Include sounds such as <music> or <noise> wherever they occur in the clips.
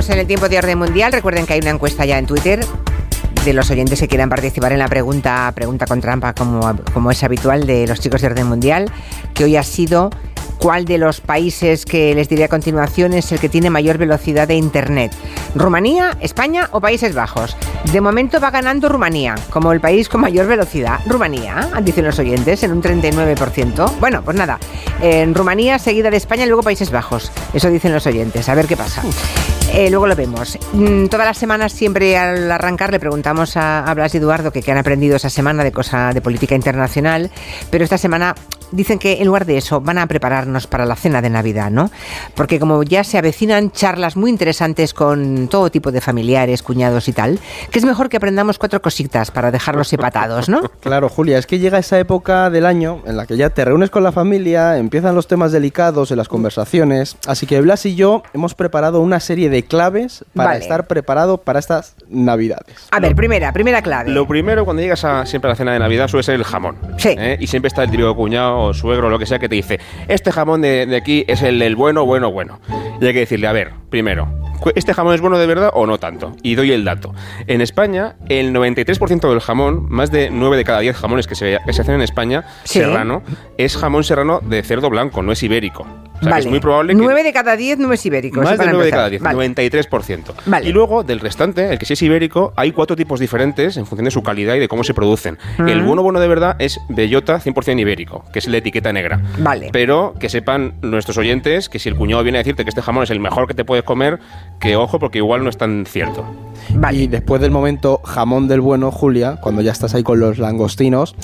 entramos en el tiempo de orden mundial. Recuerden que hay una encuesta ya en Twitter de los oyentes que quieran participar en la pregunta, pregunta con trampa, como, como es habitual de los chicos de orden mundial, que hoy ha sido cuál de los países que les diré a continuación es el que tiene mayor velocidad de Internet. ¿Rumanía, España o Países Bajos? De momento va ganando Rumanía, como el país con mayor velocidad. Rumanía, dicen los oyentes, en un 39%. Bueno, pues nada, en Rumanía, seguida de España luego Países Bajos. Eso dicen los oyentes, a ver qué pasa. Eh, luego lo vemos. Mm, todas las semanas, siempre al arrancar, le preguntamos a, Blas y Eduardo qué han aprendido esa semana de cosa de política internacional, pero esta semana dicen que en lugar de eso van a prepararnos para la cena de Navidad, ¿no? Porque como ya se avecinan charlas muy interesantes con todo tipo de familiares, cuñados y tal, que es mejor que aprendamos cuatro cositas para dejarlos empatados, ¿no? <laughs> Claro, Julia, es que llega esa época del año en la que ya te reúnes con la familia, empiezan los temas delicados en las conversaciones, así que Blas y yo hemos preparado una serie de claves para Vale. estar preparado para estas Navidades. A ver, primera, primera clave. Lo primero, cuando llegas a, siempre a la cena de Navidad, suele ser el jamón. Sí. ¿eh? Y siempre está el tío cuñado o suegro o lo que sea que te dice, este jamón de, de aquí es el, el bueno, bueno, bueno. Y hay que decirle, a ver, primero, ¿cu- ¿este jamón es bueno de verdad o no tanto? Y doy el dato. En España, el 93% del jamón, más de 9 de cada 10 jamones que se, que se hacen en España, Sí. serrano, es jamón serrano de cerdo blanco, no es ibérico. O sea, que Vale. es muy probable que... 9 de cada 10 no es ibérico. Más de para 9 de cada 10, Vale. 93%. Vale. Y luego, del restante, el que sí es ibérico, hay cuatro tipos diferentes en función de su calidad y de cómo se producen. El bueno bueno de verdad es bellota 100% ibérico, que es la etiqueta negra. Vale. Pero que sepan nuestros oyentes que si el cuñado viene a decirte que este jamón es el mejor que te puedes comer, que ojo, porque igual no es tan cierto. Y después del momento jamón del bueno, Julia, cuando ya estás ahí con los langostinos,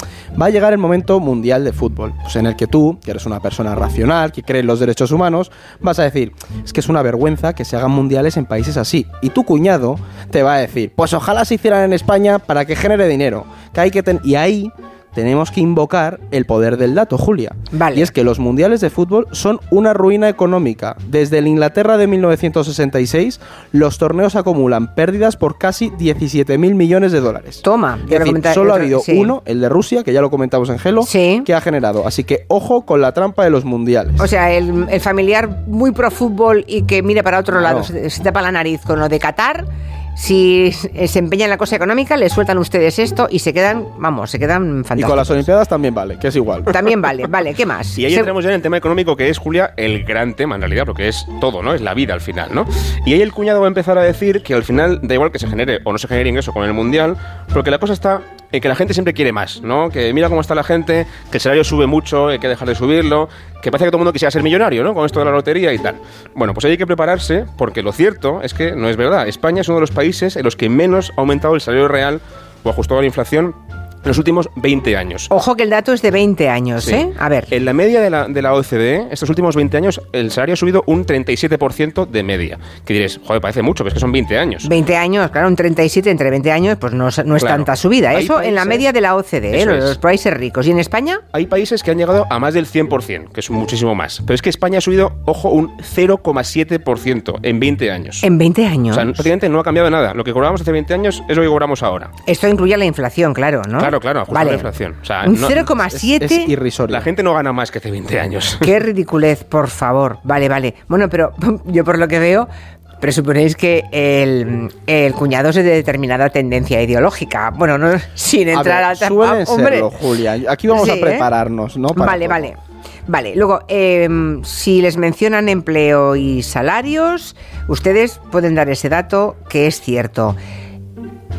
va a llegar el momento mundial de fútbol, pues en el que tú, que eres una persona racional, que cree en los derechos humanos, vas a decir, es que es una vergüenza que se hagan mundiales en países así. Y tu cuñado te va a decir, pues ojalá se hicieran en España para que genere dinero. Que hay que y ahí tenemos que invocar el poder del dato, Julia. Vale. Y es que los mundiales de fútbol son una ruina económica. Desde el Inglaterra de 1966, los torneos acumulan pérdidas por casi 17 mil millones de dólares. Toma, Es decir, solo ha habido sí. uno, el de Rusia, que ya lo comentamos en Gelo, Sí. que ha generado. Así que ojo con la trampa de los mundiales. O sea, el, el familiar muy pro fútbol y que mire para otro lado, se, se tapa la nariz con lo de Qatar. Si se empeña en la cosa económica, le sueltan ustedes esto y se quedan, vamos, se quedan y fantásticos. con las Olimpiadas también vale, que es igual. También vale, vale, ¿qué más? Y ahí Se- entramos ya en el tema económico, que es, Julia, el gran tema en realidad, porque es todo, ¿no? Es la vida al final, ¿no? Y ahí el cuñado va a empezar a decir que al final da igual que se genere o no se genere ingreso con el mundial, porque la cosa está en que la gente siempre quiere más, ¿no? Que mira cómo está la gente, que el salario sube mucho, hay que dejar de subirlo, que parece que todo el mundo quisiera ser millonario, ¿no? Con esto de la lotería y tal. Bueno, pues hay que prepararse, porque lo cierto es que no es verdad. España es uno de los países en los que menos ha aumentado el salario real o ajustado a la inflación en los últimos 20 años. Ojo que el dato es de 20 años, Sí. ¿eh? A ver. En la media de la, de la OCDE, estos últimos 20 años, el salario ha subido un 37% de media. Que diréis, joder, parece mucho, pero es que son 20 años. 20 años, claro, un 37 entre 20 años, pues no, no es Claro. tanta subida. Hay Eso en la media de la OCDE, ¿eh? Los, es. los países ricos. ¿Y en España? Hay países que han llegado a más del 100%, que es muchísimo más. Pero es que España ha subido, ojo, un 0,7% en 20 años. En 20 o años. sea, prácticamente no ha cambiado nada. Lo que cobrábamos hace 20 años es lo que cobramos ahora. Esto incluye la inflación, claro, ¿no? Claro, claro, ajustado vale. a la inflación. O sea, un no- 0,7. Es irrisorio. La gente no gana más que hace 20 años. Qué ridiculez, por favor. Vale, vale. Bueno, pero <laughs> yo por lo que veo, presuponéis que el, el cuñado es de determinada tendencia ideológica. Bueno, no <laughs> sin A entrar ver, al tema. suelen Ah, hombre. serlo, Julia. Aquí vamos Sí, a ¿eh? prepararnos, ¿no? Para vale, todo. vale. Vale, luego, eh, si les mencionan empleo y salarios, ustedes pueden dar ese dato que es cierto.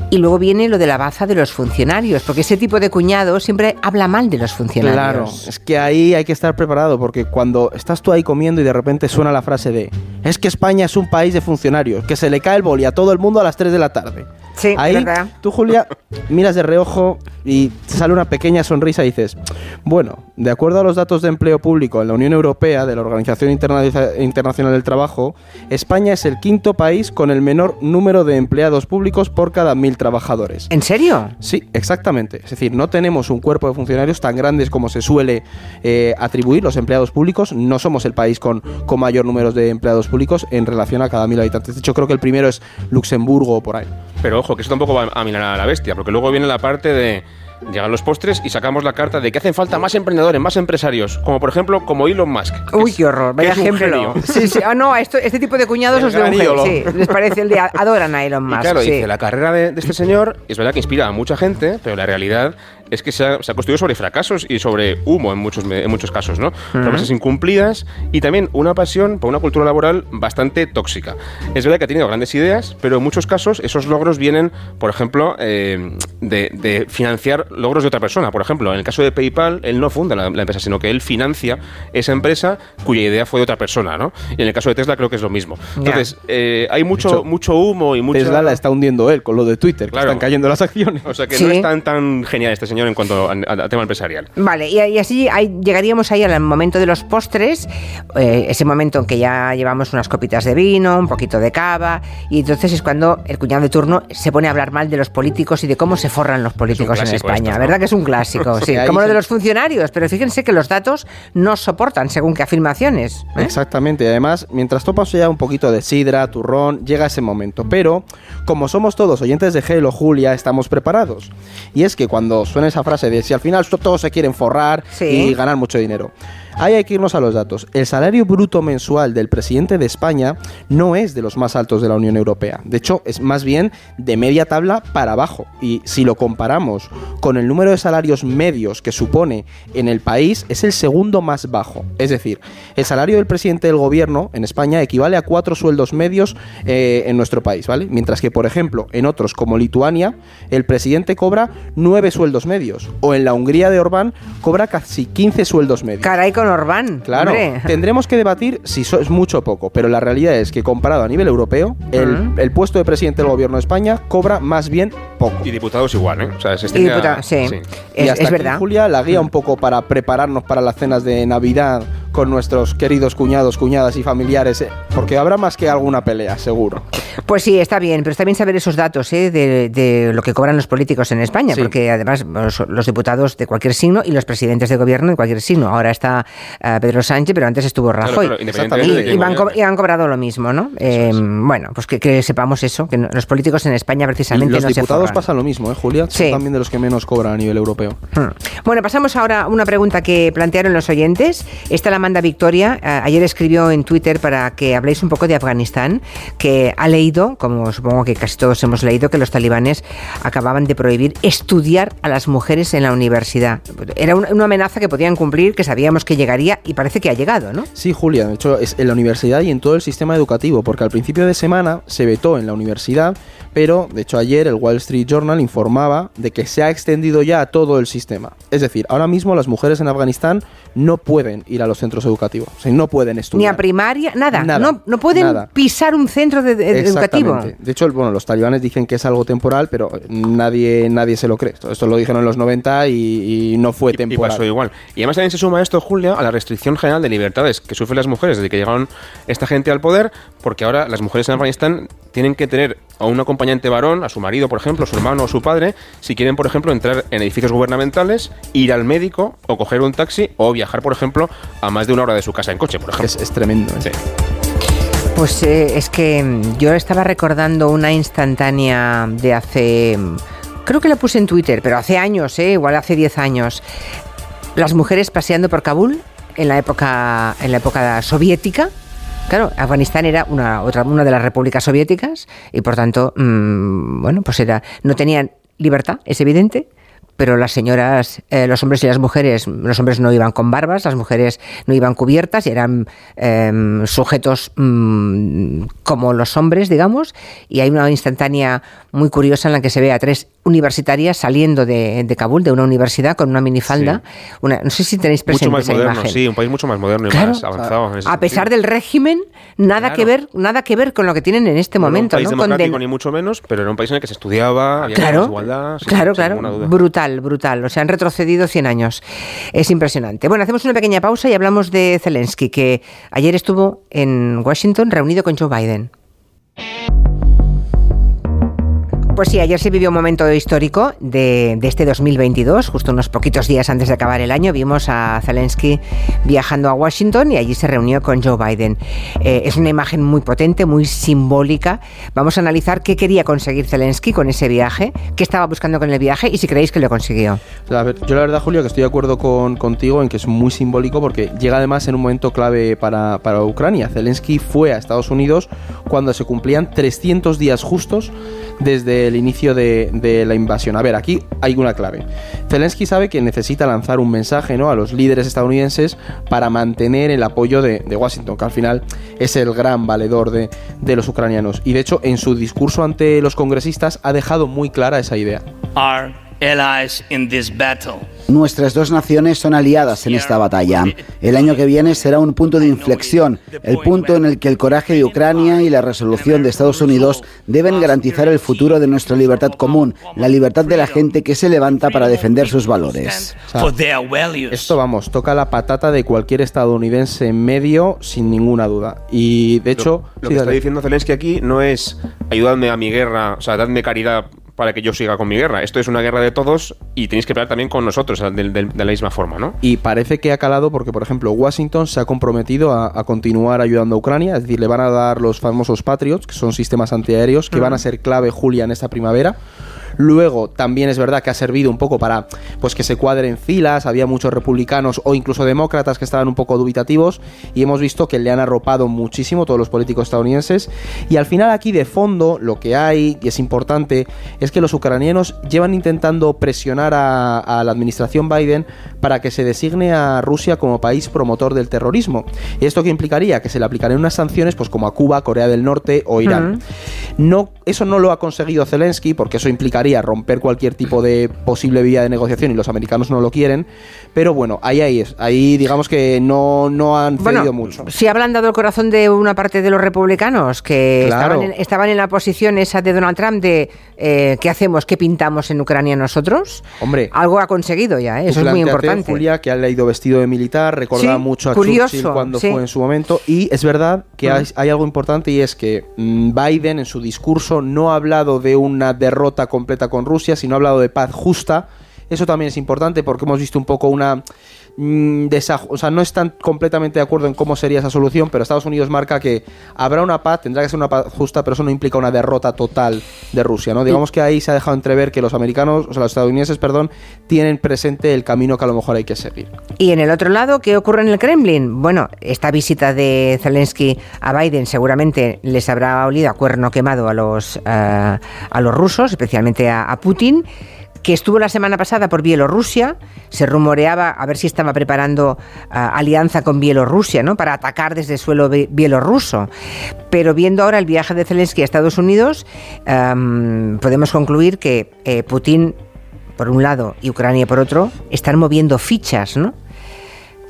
Y luego viene lo de la baza de los funcionarios, porque ese tipo de cuñado siempre habla mal de los funcionarios. Claro, es que ahí hay que estar preparado porque cuando estás tú ahí comiendo y de repente suena la frase de es que España es un país de funcionarios, que se le cae el boli a todo el mundo a las 3 de la tarde. Sí, ahí verdad. tú Julia miras de reojo y te sale una pequeña sonrisa y dices, bueno, de acuerdo a los datos de empleo público en la Unión Europea de la Organización Interna- Internacional del Trabajo, España es el quinto país con el menor número de empleados públicos por cada mil trabajadores. ¿En serio? Sí, exactamente. Es decir, no tenemos un cuerpo de funcionarios tan grandes como se suele eh, atribuir los empleados públicos. No somos el país con, con mayor número de empleados públicos en relación a cada mil habitantes. De hecho, creo que el primero es Luxemburgo o por ahí. Pero ojo, que eso tampoco va a mirar a la bestia, porque luego viene la parte de llegan los postres y sacamos la carta de que hacen falta más emprendedores, más empresarios, como por ejemplo como Elon Musk. Uy, qué horror, vaya ejemplo. <laughs> Sí, sí, ah, no, esto, este tipo de cuñados os de un sí, les parece el día, adoran a Elon Musk. Y claro, sí. dice, la carrera de, de, este señor es verdad que inspira a mucha gente, pero la realidad es que se ha, se ha, construido sobre fracasos y sobre humo en muchos, en muchos casos, ¿no? Uh -huh. Promesas incumplidas y también una pasión por una cultura laboral bastante tóxica. Es verdad que ha tenido grandes ideas, pero en muchos casos esos logros vienen, por ejemplo, eh, de, de, financiar logros de otra persona. Por ejemplo, en el caso de PayPal, él no funda la, la, empresa, sino que él financia esa empresa cuya idea fue de otra persona, ¿no? Y en el caso de Tesla creo que es lo mismo. Entonces, eh, hay mucho, hecho, mucho humo y mucha... Tesla la está hundiendo él con lo de Twitter, claro. que están cayendo las acciones. O sea que ¿Sí? no es tan, tan genial este señor en cuanto a, a, a tema empresarial. Vale, y, y así hay, llegaríamos ahí al momento de los postres, eh, ese momento en que ya llevamos unas copitas de vino, un poquito de cava, y entonces es cuando el cuñado de turno se pone a hablar mal de los políticos y de cómo se forran los políticos en España. Esto, ¿no? ¿Verdad que es un clásico? <laughs> Sí, como lo de los funcionarios, pero fíjense que los datos no soportan según qué afirmaciones. ¿eh? Exactamente, y además, mientras topas ya un poquito de sidra, turrón, llega ese momento. Pero, como somos todos oyentes de Gelo, Julia, estamos preparados. Y es que cuando suena esa frase de si al final todos se quieren forrar sí. y ganar mucho dinero. Ahí hay que irnos a los datos. El salario bruto mensual del presidente de España no es de los más altos de la Unión Europea. De hecho, es más bien de media tabla para abajo. Y si lo comparamos con el número de salarios medios que supone en el país, es el segundo más bajo. Es decir, el salario del presidente del gobierno en España equivale a cuatro sueldos medios eh, en nuestro país, ¿vale? Mientras que, por ejemplo, en otros como Lituania, el presidente cobra nueve sueldos medios. O en la Hungría de Orbán cobra casi 15 sueldos medios. Caray, con Orbán. Claro, hombre. tendremos que debatir si eso es mucho o poco, pero la realidad es que comparado a nivel europeo, el, uh -huh. el, puesto de presidente del gobierno de España cobra más bien poco. Y diputados igual, ¿eh? O sea, se y diputado, sí. sí. Es, y hasta es aquí, verdad. Julia, la guía un poco para prepararnos para las cenas de Navidad con nuestros queridos cuñados, cuñadas y familiares, ¿eh? porque habrá más que alguna pelea, seguro. Pues sí, está bien, pero está bien saber esos datos ¿eh? de, de, lo que cobran los políticos en España, sí. porque además los, los, diputados de cualquier signo y los presidentes de gobierno de cualquier signo. Ahora está uh, Pedro Sánchez, pero antes estuvo Rajoy. Claro, claro, y, y, van y, han cobrado lo mismo, ¿no? Eh, es. Bueno, pues que, que, sepamos eso, que los políticos en España precisamente y los no diputados pasa lo mismo, ¿eh, Julia? Sí. Son también de los que menos cobran a nivel europeo. Hmm. Bueno, pasamos ahora a una pregunta que plantearon los oyentes. Esta la manda Victoria ayer escribió en Twitter para que habléis un poco de Afganistán, que ha leído, como supongo que casi todos hemos leído, que los talibanes acababan de prohibir estudiar a las mujeres en la universidad. Era una amenaza que podían cumplir, que sabíamos que llegaría y parece que ha llegado, ¿no? Sí, Julia, de hecho es en la universidad y en todo el sistema educativo, porque al principio de semana se vetó en la universidad, pero de hecho ayer el Wall Street Journal informaba de que se ha extendido ya a todo el sistema. Es decir, ahora mismo las mujeres en Afganistán no pueden ir a los centros educativos, o sea, no pueden estudiar. Ni a primaria, nada, nada no, no, pueden nada. pisar un centro de, de educativo. De hecho, bueno, los talibanes dicen que es algo temporal, pero nadie, nadie se lo cree. Esto, esto lo dijeron en los 90 y, y no fue y, temporal. Y pasó igual. Y además también se suma esto, Julia, a la restricción general de libertades que sufren las mujeres desde que llegaron esta gente al poder, porque ahora las mujeres en Afganistán tienen que tener a un acompañante varón, a su marido, por ejemplo, a su hermano o su padre, si quieren, por ejemplo, entrar en edificios gubernamentales, ir al médico o coger un taxi o viajar, por ejemplo, a más de una hora de su casa en coche, por ejemplo. Es, es tremendo. ¿eh? Sí. Pues eh, es que yo estaba recordando una instantánea de hace... Creo que la puse en Twitter, pero hace años, ¿eh? igual hace 10 años. Las mujeres paseando por Kabul en la época, en la época soviética. Claro, Afganistán era una, otra, una de las repúblicas soviéticas y por tanto, mmm, bueno, pues era, no tenían libertad, es evidente, pero las señoras, eh, los hombres y las mujeres, los hombres no iban con barbas, las mujeres no iban cubiertas y eran eh, sujetos mmm, como los hombres, digamos, y hay una instantánea muy curiosa en la que se ve a tres universitarias saliendo de, de Kabul, de una universidad, con una minifalda. Sí. Una, no sé si tenéis presente mucho más esa moderno, imagen. Sí, un país mucho más moderno y claro, más avanzado. a pesar del régimen, nada claro. que ver, nada que ver con lo que tienen en este no momento. Era un país ¿no? democrático Con ni mucho menos, pero era un país en el que se estudiaba, había claro, igualdad. Claro, claro, brutal. O sea, han retrocedido 100 años. Es impresionante. Bueno, hacemos una pequeña pausa y hablamos de Zelensky, que ayer estuvo en Washington reunido con Joe Biden. Pues sí, ayer se vivió un momento histórico de, este 2022, justo unos poquitos días antes de acabar el año. Vimos a Zelensky viajando a Washington y allí se reunió con Joe Biden. Eh, es una imagen muy potente, muy simbólica. Vamos a analizar qué quería conseguir Zelensky con ese viaje, qué estaba buscando con el viaje y si creéis que lo consiguió. yo la verdad, Julio, que estoy de acuerdo con, contigo en que es muy simbólico porque llega además en un momento clave para, para Ucrania. Zelensky fue a Estados Unidos cuando se cumplían 300 días justos desde el inicio de, la invasión. A ver, aquí hay una clave. Zelensky sabe que necesita lanzar un mensaje ¿no? a los líderes estadounidenses para mantener el apoyo de, Washington, que al final es el gran valedor de, de los ucranianos. Y de hecho, en su discurso ante los congresistas ha dejado muy clara esa idea. Nuestras dos naciones son aliadas en esta batalla. El año que viene será un punto de inflexión, el punto en el que el coraje de Ucrania y la resolución de Estados Unidos deben garantizar el futuro de nuestra libertad común, la libertad de la gente que se levanta para defender sus valores. esto, vamos, toca la patata de cualquier estadounidense en medio, sin ninguna duda. Y de hecho... Lo, que está diciendo Zelensky aquí no es ayudadme a mi guerra, o sea, dadme caridad para que yo siga con mi guerra. Esto es una guerra de todos y tenéis que pelear también con nosotros de, la misma forma, ¿no? Y parece que ha calado porque, por ejemplo, Washington se ha comprometido a, continuar ayudando a Ucrania, es decir, le van a dar los famosos Patriots, que son sistemas antiaéreos, que van a ser clave, Julia, en esta primavera. Luego, también es verdad que ha servido un poco para pues que se cuadren filas, había muchos republicanos o incluso demócratas que estaban un poco dubitativos y hemos visto que le han arropado muchísimo todos los políticos estadounidenses y al final aquí de fondo lo que hay y es importante es que los ucranianos llevan intentando presionar a, la administración Biden para que se designe a Rusia como país promotor del terrorismo. ¿Y esto qué implicaría? Que se le aplicarían unas sanciones pues como a Cuba, Corea del Norte o Irán. No, eso no lo ha conseguido Zelensky porque eso implicaría romper cualquier tipo de posible vía de negociación y los americanos no lo quieren. Pero bueno, ahí, ahí es. Ahí digamos que no, no han cedido mucho. Si ha ablandado el corazón de una parte de los republicanos que estaban, en, la posición esa de Donald Trump de eh, ¿qué hacemos? ¿Qué pintamos en Ucrania nosotros? Hombre. Algo ha conseguido ya, ¿eh? eso es muy importante. Julia, que ha leído vestido de militar, recordaba mucho a Churchill cuando fue en su momento. Y es verdad que hay, hay, algo importante y es que mm, Biden en su discurso no ha hablado de una derrota completa con Rusia, sino ha hablado de paz justa. Eso también es importante porque hemos visto un poco una mm, o sea, no están completamente de acuerdo en cómo sería esa solución, pero Estados Unidos marca que habrá una paz, tendrá que ser una paz justa, pero eso no implica una derrota total de Rusia, ¿no? Digamos que ahí se ha dejado entrever que los americanos, o sea, los estadounidenses, perdón, tienen presente el camino que a lo mejor hay que seguir. Y en el otro lado, ¿qué ocurre en el Kremlin? Bueno, esta visita de Zelensky a Biden seguramente les habrá olido a cuerno quemado a los, eh, a los rusos, especialmente a Putin que estuvo la semana pasada por Bielorrusia, se rumoreaba a ver si estaba preparando ah, alianza con Bielorrusia, ¿no? Para atacar desde el suelo bielorruso. Pero viendo ahora el viaje de Zelensky a Estados Unidos, podemos concluir que eh, Putin, por un lado, y Ucrania por otro, están moviendo fichas, ¿no?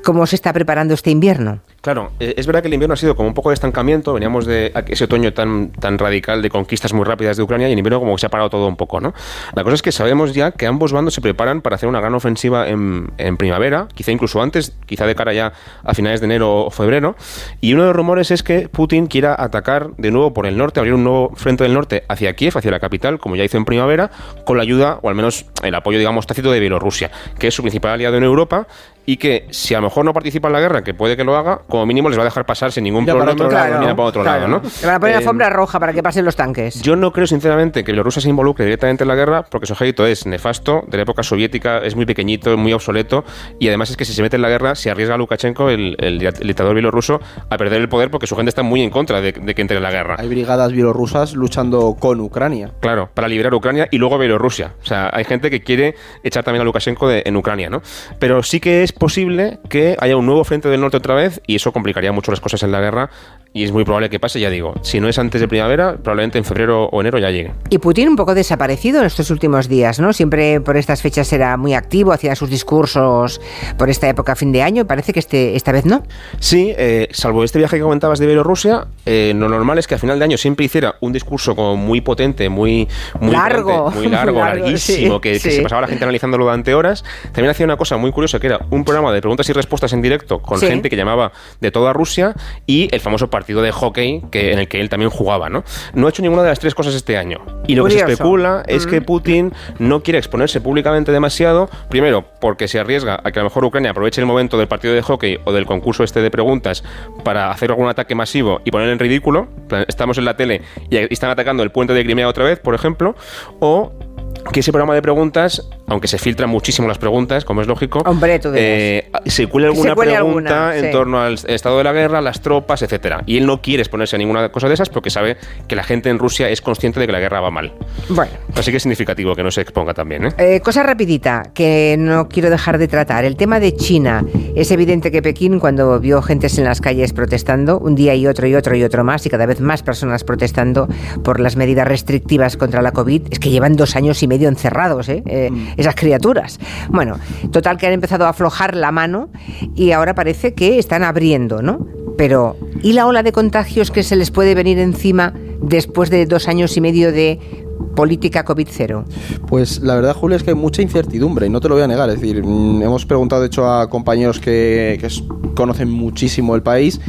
¿Cómo se está preparando este invierno? Claro, eh, es verdad que el invierno ha sido como un poco de estancamiento, veníamos de ese otoño tan, tan radical de conquistas muy rápidas de Ucrania y en invierno como que se ha parado todo un poco, ¿no? La cosa es que sabemos ya que ambos bandos se preparan para hacer una gran ofensiva en, primavera, quizá incluso antes, quizá de cara ya a finales de enero o febrero, y uno de los rumores es que Putin quiera atacar de nuevo por el norte, abrir un nuevo frente del norte hacia Kiev, hacia la capital, como ya hizo en primavera, con la ayuda, o al menos el apoyo, digamos, tácito de Bielorrusia, que es su principal aliado en Europa y que si a lo mejor no participa en la guerra, que puede que lo haga, como mínimo les va a dejar pasar sin ningún problema para otro, para otro lado, ¿no? Le van a poner eh, alfombra roja para que pasen los tanques. Yo no creo sinceramente que Bielorrusia se involucre directamente en la guerra porque su ejército es nefasto, de la época soviética, es muy pequeñito, muy obsoleto y además es que si se mete en la guerra se arriesga a Lukashenko, el, dictador bielorruso, a perder el poder porque su gente está muy en contra de, que entre en la guerra. Hay brigadas bielorrusas luchando con Ucrania. Claro, para liberar Ucrania y luego Bielorrusia. O sea, hay gente que quiere echar también a Lukashenko en Ucrania, ¿no? Pero sí que es posible que haya un nuevo frente del norte otra vez y eso complicaría mucho las cosas en la guerra y es muy probable que pase, ya digo, si no es antes de primavera, probablemente en febrero o enero ya llegue. Y Putin un poco desaparecido en estos últimos días, ¿no? Siempre por estas fechas era muy activo, hacía sus discursos por esta época fin de año, parece que este, esta vez no. Sí, eh, salvo este viaje que comentabas de Bielorrusia, eh, lo normal es que a final de año siempre hiciera un discurso como muy potente, muy, muy largo, muy largo, <laughs> larguísimo, que, se pasaba la gente analizándolo durante horas. También hacía una cosa muy curiosa que era un programa de preguntas y respuestas en directo con gente que llamaba de toda Rusia y el famoso partido partido de hockey que, en el que él también jugaba, ¿no? No ha hecho ninguna de las tres cosas este año. Y lo que se especula es que Putin no quiere exponerse públicamente demasiado, primero porque se arriesga a que a lo mejor Ucrania aproveche el momento del partido de hockey o del concurso este de preguntas para hacer algún ataque masivo y poner en ridículo. Estamos en la tele y están atacando el puente de Crimea otra vez, por ejemplo, o que ese programa de preguntas, aunque se filtran muchísimo las preguntas, como es lógico, Hombre, tú eh, se cuele Que se alguna cuele pregunta alguna, en sí. torno al estado de la guerra, las tropas, etcétera. Y él no quiere exponerse a ninguna cosa de esas porque sabe que la gente en Rusia es consciente de que la guerra va mal. Bueno. Así que es significativo que no se exponga también, ¿eh? Eh, cosa rapidita que no quiero dejar de tratar. El tema de China. Es evidente que Pekín, cuando vio gentes en las calles protestando, un día y otro y otro y otro más, y cada vez más personas protestando por las medidas restrictivas contra la COVID, es que llevan dos años y medio encerrados, ¿eh? Eh, esas criaturas. Bueno, total que han empezado a aflojar la mano y ahora parece que están abriendo, ¿no? Pero, ¿y la ola de contagios que se les puede venir encima después de dos años y medio de política COVID cero? Pues la verdad, Julio, es que hay mucha incertidumbre y no te lo voy a negar. Es decir, mm, hemos preguntado, de hecho, a compañeros que, que conocen muchísimo el país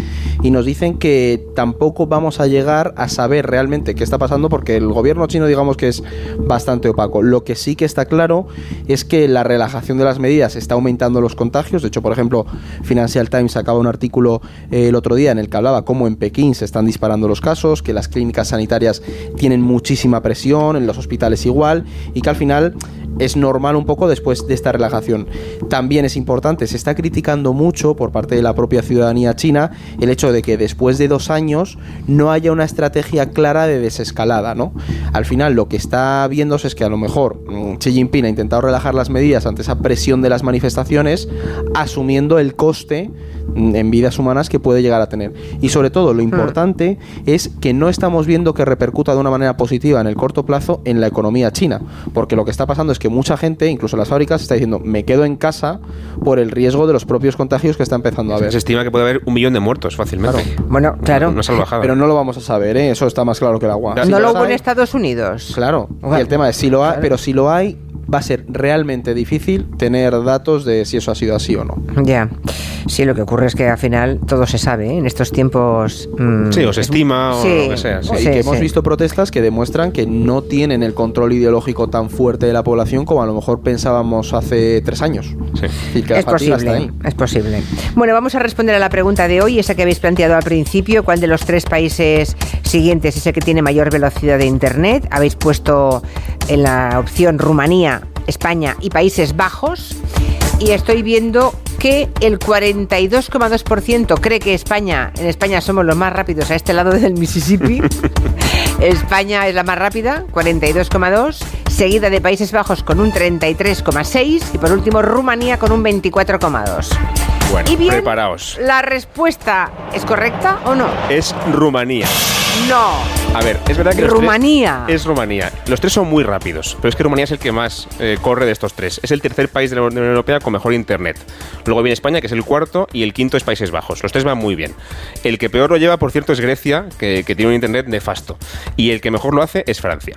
y nos dicen que tampoco vamos a llegar a saber realmente qué está pasando porque el gobierno chino, digamos que es bastante opaco. Lo que sí que está claro es que la relajación de las medidas está aumentando los contagios. De hecho, por ejemplo, Financial Times sacaba un artículo eh, el otro día en el que hablaba cómo en Pekín se están disparando los casos, que las clínicas sanitarias tienen muchísima presión, en los hospitales igual, y que al final es normal un poco después de esta relajación. También es importante, se está criticando mucho por parte de la propia ciudadanía china el hecho de que después de dos años no haya una estrategia clara de desescalada, ¿no? Al final lo que está viéndose es que a lo mejor mm, Xi Jinping ha intentado relajar las medidas ante esa presión de las manifestaciones, asumiendo el coste mm, en vidas humanas que puede llegar a tener. Y sobre todo, lo importante es que no estamos viendo que repercuta de una manera positiva en el corto plazo en la economía china. Porque lo que está pasando es que mucha gente, incluso las fábricas, está diciendo, me quedo en casa por el riesgo de los propios contagios que está empezando a haber. Se estima que puede haber un millón de muertos fácilmente. Bueno, claro. Una salvajada. Pero no lo vamos a saber, ¿eh? eso está más claro que el agua. Si ¿No lo hubo en Estados Unidos? Claro, y el tema es si lo hay, claro. pero si lo hay, va a ser realmente difícil tener datos de si eso ha sido así o no. Ya. Sí, lo que ocurre es que al final todo se sabe, ¿eh? En estos tiempos... mm, Sí, o se estima o sí, lo que sea. sí. y sí, que hemos visto protestas que demuestran que no tienen el control ideológico tan fuerte de la población como a lo mejor pensábamos hace tres años. Sí. Es Es posible, ahí. es posible. Bueno, vamos a responder a la pregunta de hoy, esa que habéis planteado al principio. ¿Cuál de los tres países siguientes es el que tiene mayor velocidad de Internet? Habéis puesto en la opción Rumanía, España y Países Bajos. Y estoy viendo que el 42,2% cree que España, en España somos los más rápidos a este lado del Mississippi. <laughs> España es la más rápida, 42,2, seguida de Países Bajos con un 33,6 y por último Rumanía con un 24,2. Bueno, y bien, preparaos. ¿la respuesta es correcta o no? Es Rumanía. No. A ver, es verdad que los Rumanía. tres- es Rumanía. Los tres son muy rápidos, pero es que Rumanía es el que más eh, corre de estos tres. Es el tercer país de la Unión Europea con mejor internet. Luego viene España, que es el cuarto, y el quinto es Países Bajos. Los tres van muy bien. El que peor lo lleva, por cierto, es Grecia, que, que tiene un internet nefasto. Y el que mejor lo hace es Francia.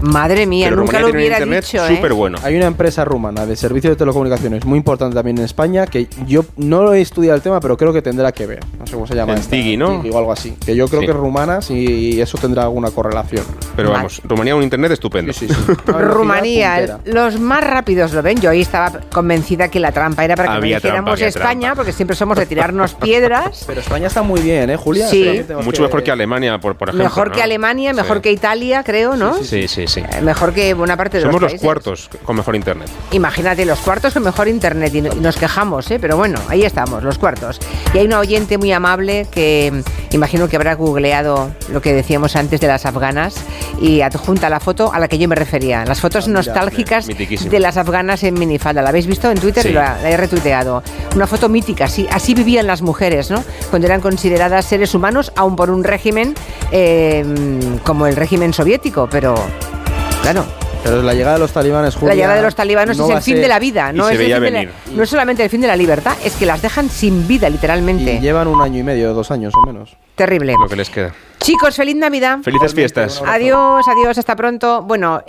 Madre mía, Pero nunca lo hubiera internet dicho, ¿eh? súper bueno. Hay una empresa rumana de servicios de telecomunicaciones muy importante también en España que yo no he estudiado el tema, pero creo que tendrá que ver. No sé cómo se llama. El esta, ¿no? O algo así. Que yo creo Sí. que es rumana y eso tendrá alguna correlación. Pero Vale. vamos, Rumanía un internet estupendo. Sí, sí, <laughs> Rumanía, los más rápidos lo ven. Yo ahí estaba convencida que la trampa era para que Había no dijéramos trampa, España, trampa. porque siempre somos de tirarnos piedras. <laughs> Pero España está muy bien, ¿eh, Julia? Sí. Mucho mejor que Alemania, por, por ejemplo. mejor ¿no? que Alemania, mejor Sí. que Italia, creo, ¿no? Sí, sí, sí. Eh, Mejor que buena parte de Somos los cuartos con mejor internet. Imagínate, los cuartos con mejor internet y, no- y nos quejamos, ¿eh? pero bueno, ahí estamos, los cuartos. Y hay una oyente muy amable que mm, imagino que habrá googleado lo que decíamos antes de las afganas y adjunta la foto a la que yo me refería. Las fotos Ah, mira, nostálgicas de las afganas en minifalda. ¿La habéis visto en Twitter? Sí. La, la he retuiteado. Una foto mítica, así, así vivían las mujeres, ¿no? Cuando eran consideradas seres humanos, aún por un régimen eh, como el régimen soviético, pero claro, Pero la llegada de los talibanes, Julia, la llegada de los talibanos no es el fin ser- de la vida, y no se es, el veía fin de la- venir. no es solamente el fin de la libertad, es que las dejan sin vida, literalmente. Y llevan un año y medio, dos años o menos. Terrible. Lo que les queda. Chicos, feliz Navidad. Felices fiestas. Adiós, adiós, hasta pronto. Bueno,